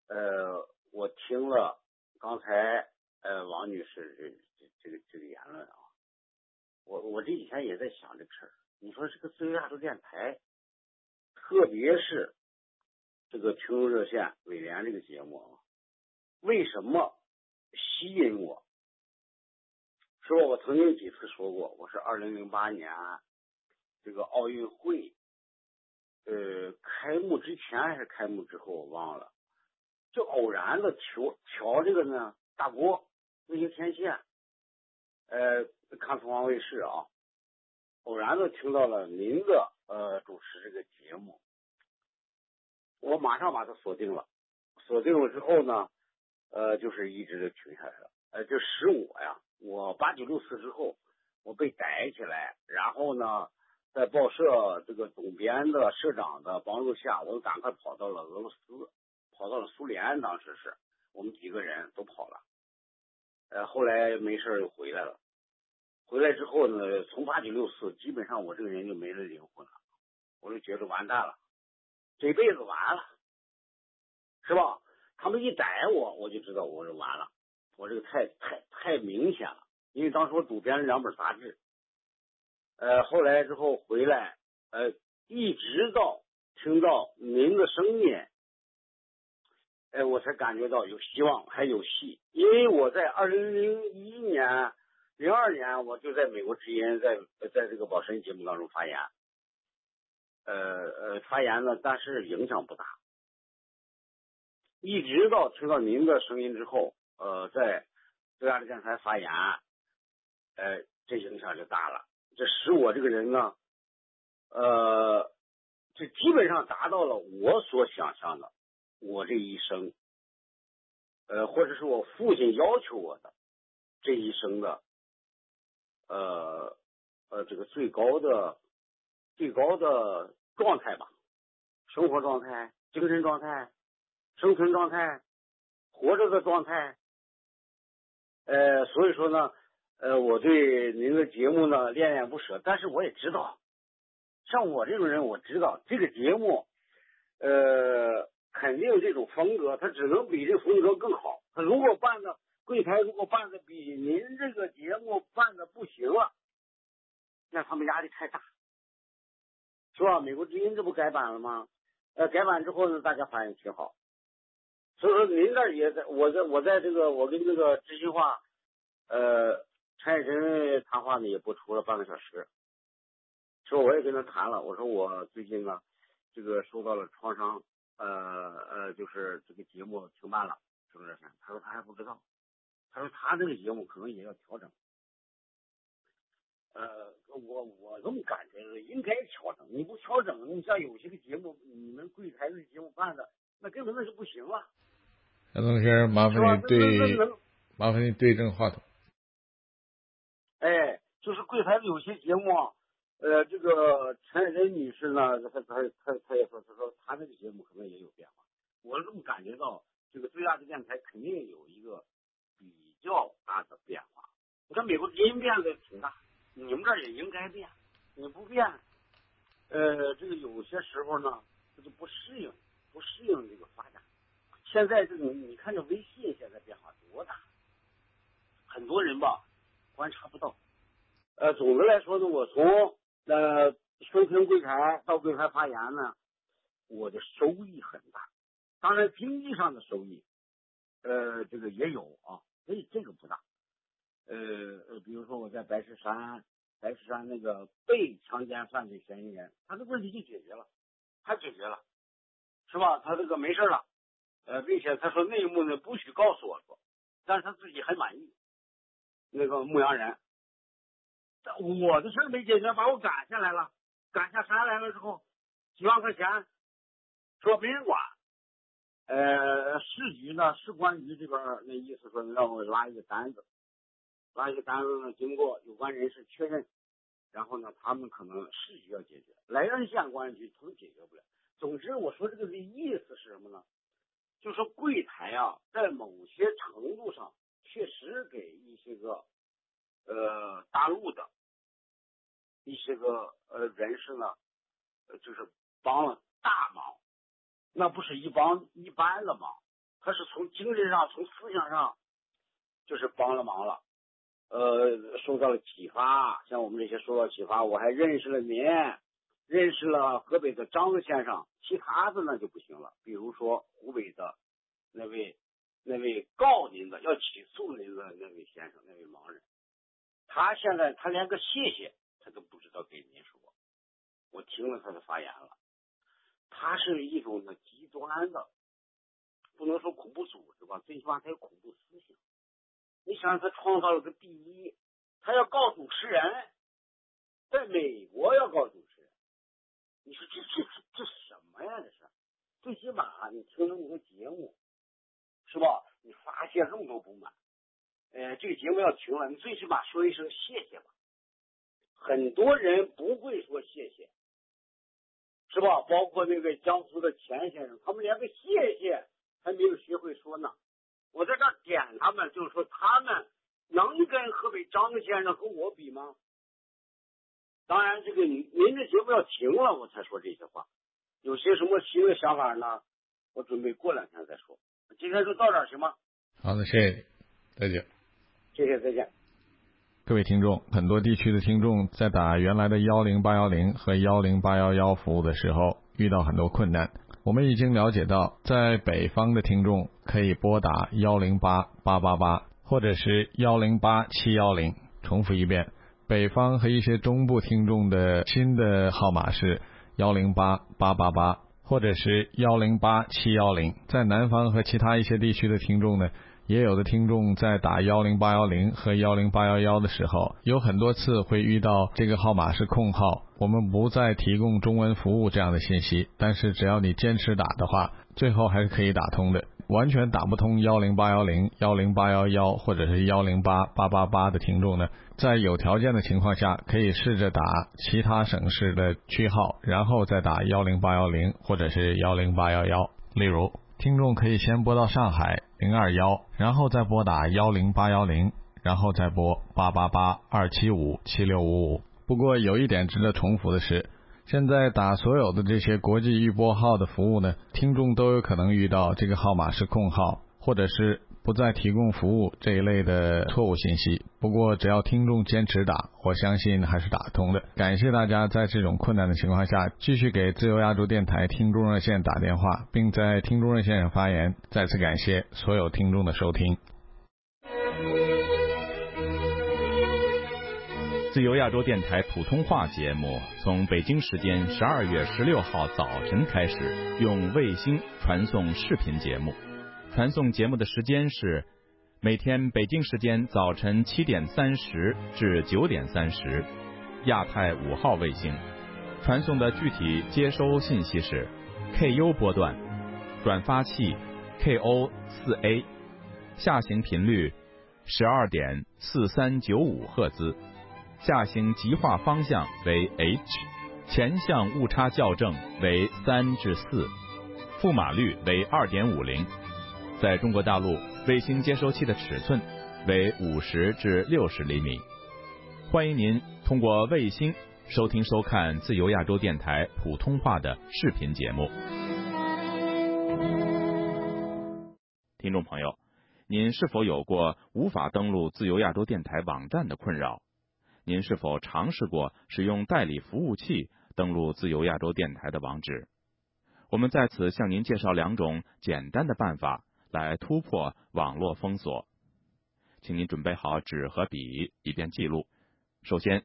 [SPEAKER 10] 呃，我听了刚才呃王女士这这这个这个言论啊，我我这几天也在想这个事儿。你说这个自由亚洲电台，特别是。这个听众热线伟联这个节目啊，为什么吸引我？是吧？我曾经几次说过，我是二零零八年这个奥运会，呃，开幕之前还是开幕之后我忘了，就偶然的调调这个呢大国卫星天线，呃，看凤凰卫视啊，偶然的听到了您的呃主持这个节目。我马上把它锁定了，锁定了之后呢，呃，就是一直就停下来了。呃，就使我呀，我八九六四之后，我被逮起来，然后呢，在报社这个总编的、社长的帮助下，我赶快跑到了俄罗斯，跑到了苏联。当时是我们几个人都跑了，呃，后来没事又回来了。回来之后呢，从八九六四，基本上我这个人就没了灵魂了，我就觉得完蛋了。这辈子完了，是吧？他们一逮我，我就知道我是完了。我这个太太太明显了，因为当时我主编了两本杂志，呃，后来之后回来，呃，一直到听到您的声音，哎，我才感觉到有希望，还有戏。因为我在二零零一年、零二年，我就在美国之音，在在这个宝神节目当中发言。呃呃，发言呢，但是影响不大。一直到听到您的声音之后，呃，在对亚洲电台发言，呃，这影响就大了。这使我这个人呢，呃，这基本上达到了我所想象的，我这一生，呃，或者是我父亲要求我的这一生的，呃呃，这个最高的。最高的状态吧，生活状态、精神状态、生存状态、活着的状态。呃，所以说呢，呃，我对您的节目呢恋恋不舍。但是我也知道，像我这种人，我知道这个节目，呃，肯定这种风格，它只能比这风格更好。他如果办的柜台如果办的比您这个节目办的不行了，那他们压力太大。是吧？美国之音这不改版了吗？呃，改版之后呢，大家反应挺好。所以说，您这也在，我在我在这个，我跟这个知心话，呃，陈海晨谈话呢也播出了半个小时。说我也跟他谈了，我说我最近呢，这个受到了创伤，呃呃，就是这个节目停办了，是不是？他说他还不知道，他说他这个节目可能也要调整。呃，我我这么感觉，应该调整。你不调整，你像有些个节目，你们柜台的节目办的，那根本那是不行啊。
[SPEAKER 2] 杨东先生，麻烦你对，麻烦你对正话筒。
[SPEAKER 10] 哎，就是柜台的有些节目，呃，这个陈仁女士呢，她她她她也说，她说她那个节目可能也有变化。我这么感觉到，这个最大的电台肯定有一个比较大的变化。你看美国音变的挺大，你们这也应该变。你不变，呃，这个有些时候呢，他就不适应，不适应这个发展。现在这你你看这微信现在变化多大，很多人吧观察不到。呃，总的来说呢，我从呃收听柜台到柜台发言呢，我的收益很大。当然经济上的收益，呃，这个也有啊，所以这个不大。呃呃，比如说我在白石山。白石山那个被强奸犯罪嫌疑人，他的问题就解决了，他解决了，是吧？他这个没事了，呃，并且他说内幕呢不许告诉我说，但是他自己很满意。那个牧羊人，我的事没解决，把我赶下来了，赶下山来了之后，几万块钱说没人管，呃，市局呢，市公安局这边那意思说让我拉一个单子。拉一个单子呢，经过有关人士确认，然后呢，他们可能是需要解决。莱阳县公安局他们解决不了。总之，我说这个的意思是什么呢？就说柜台啊，在某些程度上确实给一些个呃大陆的一些个呃人士呢，就是帮了大忙。那不是一帮一般的忙，他是从精神上、从思想上，就是帮了忙了。呃，受到了启发，像我们这些受到启发，我还认识了您，认识了河北的张先生，其他的那就不行了。比如说湖北的那位那位告您的要起诉您的那位先生，那位盲人，他现在他连个谢谢他都不知道给您说。我听了他的发言了，他是一种的极端的，不能说恐怖组织吧，最起码他有恐怖思想。你想，他创造了个第一，他要告主持人，在美国要告主持人，你说这这这这什么呀？这是，最起码你听了那个节目，是吧？你发泄这么多不满，呃，这个节目要停了，你最起码说一声谢谢吧。很多人不会说谢谢，是吧？包括那个江苏的钱先生，他们连个谢谢还没有学会说呢。我在这点他们，就是说他们能跟河北张先生和我比吗？当然，这个您的节目要停了，我才说这些话。有些什么新的想法呢？我准备过两天再说。今天就到这儿行吗？
[SPEAKER 2] 好的，谢谢你，再见。
[SPEAKER 10] 谢谢，再见。
[SPEAKER 2] 各位听众，很多地区的听众在打原来的幺零八幺零和幺零八幺幺服务的时候，遇到很多困难。我们已经了解到，在北方的听众可以拨打幺零八八八八，或者是幺零八七幺零。重复一遍，北方和一些中部听众的新的号码是幺零八八八八，或者是幺零八七幺零。在南方和其他一些地区的听众呢？也有的听众在打幺零八幺零和幺零八幺幺的时候，有很多次会遇到这个号码是空号，我们不再提供中文服务这样的信息。但是只要你坚持打的话，最后还是可以打通的。完全打不通幺零八幺零、幺零八幺幺或者是幺零八八八八的听众呢，在有条件的情况下，可以试着打其他省市的区号，然后再打幺零八幺零或者是幺零八幺幺。例如。听众可以先拨到上海零二幺，然后再拨打幺零八幺零，然后再拨八八八二七五七六五五。不过有一点值得重复的是，现在打所有的这些国际预拨号的服务呢，听众都有可能遇到这个号码是空号，或者是。不再提供服务这一类的错误信息。不过，只要听众坚持打，我相信还是打通的。感谢大家在这种困难的情况下继续给自由亚洲电台听众热线打电话，并在听众热线上发言。再次感谢所有听众的收听。
[SPEAKER 6] 自由亚洲电台普通话节目从北京时间十二月十六号早晨开始用卫星传送视频节目。传送节目的时间是每天北京时间早晨七点三十至九点三十，亚太五号卫星传送的具体接收信息是 KU 波段转发器 KO 四 A，下行频率十二点四三九五赫兹，下行极化方向为 H，前向误差校正为三至四，负码率为二点五零。在中国大陆，卫星接收器的尺寸为五十至六十厘米。欢迎您通过卫星收听收看自由亚洲电台普通话的视频节目。听众朋友，您是否有过无法登录自由亚洲电台网站的困扰？您是否尝试过使用代理服务器登录自由亚洲电台的网址？我们在此向您介绍两种简单的办法。来突破网络封锁，请您准备好纸和笔，以便记录。首先，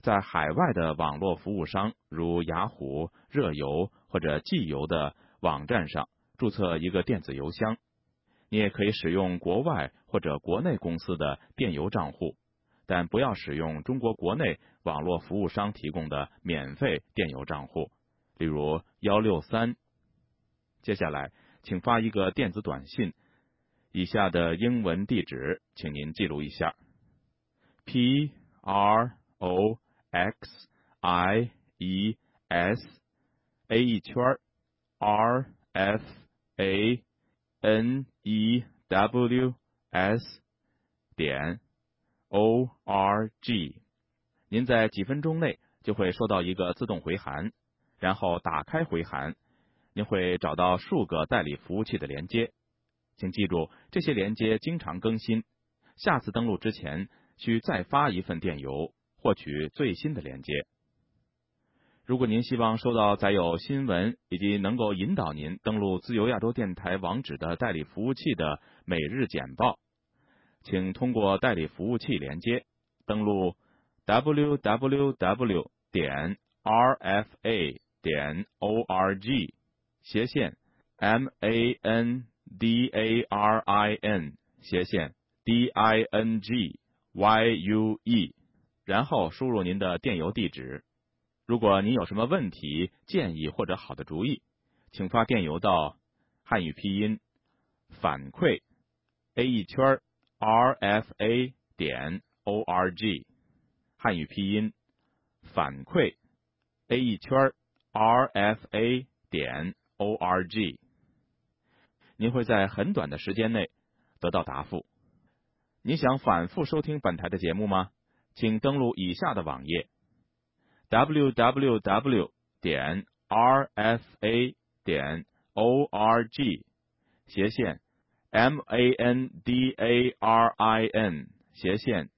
[SPEAKER 6] 在海外的网络服务商，如雅虎、热游或者寄邮的网站上注册一个电子邮箱。你也可以使用国外或者国内公司的电邮账户，但不要使用中国国内网络服务商提供的免费电邮账户，例如幺六三。接下来。请发一个电子短信，以下的英文地址，请您记录一下：p r o x i e s a 一圈 r f a n e w s 点 o r g。您在几分钟内就会收到一个自动回函，然后打开回函。您会找到数个代理服务器的连接，请记住这些连接经常更新。下次登录之前需再发一份电邮，获取最新的连接。如果您希望收到载有新闻以及能够引导您登录自由亚洲电台网址的代理服务器的每日简报，请通过代理服务器连接登录 www 点 rfa 点 org。斜线 m a n d a r i n 斜线 d i n g y u e，然后输入您的电邮地址。如果您有什么问题、建议或者好的主意，请发电邮到汉语拼音反馈 a 一圈 r f a 点 o r g，汉语拼音反馈 a 一圈 r f a 点。O R G，您会在很短的时间内得到答复。你想反复收听本台的节目吗？请登录以下的网页：w w w 点 r f a 点 o r g 斜线 m a n d a r i n 斜线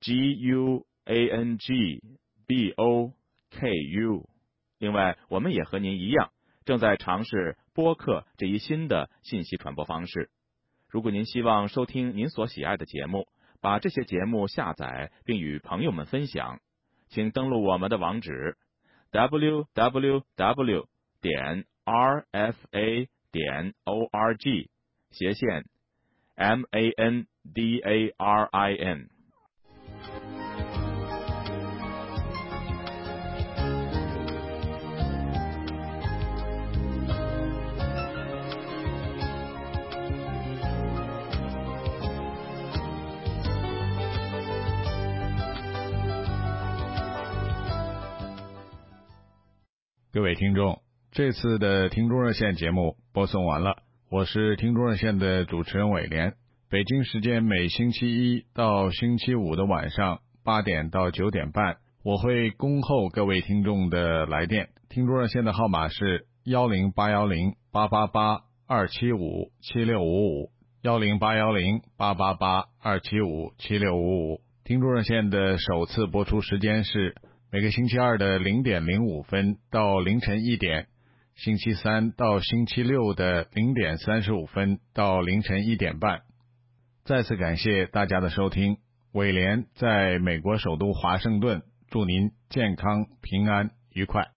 [SPEAKER 6] g u a n g b o k u。另外，我们也和您一样。正在尝试播客这一新的信息传播方式。如果您希望收听您所喜爱的节目，把这些节目下载并与朋友们分享，请登录我们的网址：www. 点 rfa. 点 org 斜线 mandarin。
[SPEAKER 2] 各位听众，这次的听众热线节目播送完了，我是听众热线的主持人伟廉。北京时间每星期一到星期五的晚上八点到九点半，我会恭候各位听众的来电。听众热线的号码是幺零八幺零八八八二七五七六五五幺零八幺零八八八二七五七六五五。听众热线的首次播出时间是。每个星期二的零点零五分到凌晨一点，星期三到星期六的零点三十五分到凌晨一点半。再次感谢大家的收听，伟廉在美国首都华盛顿，祝您健康、平安、愉快。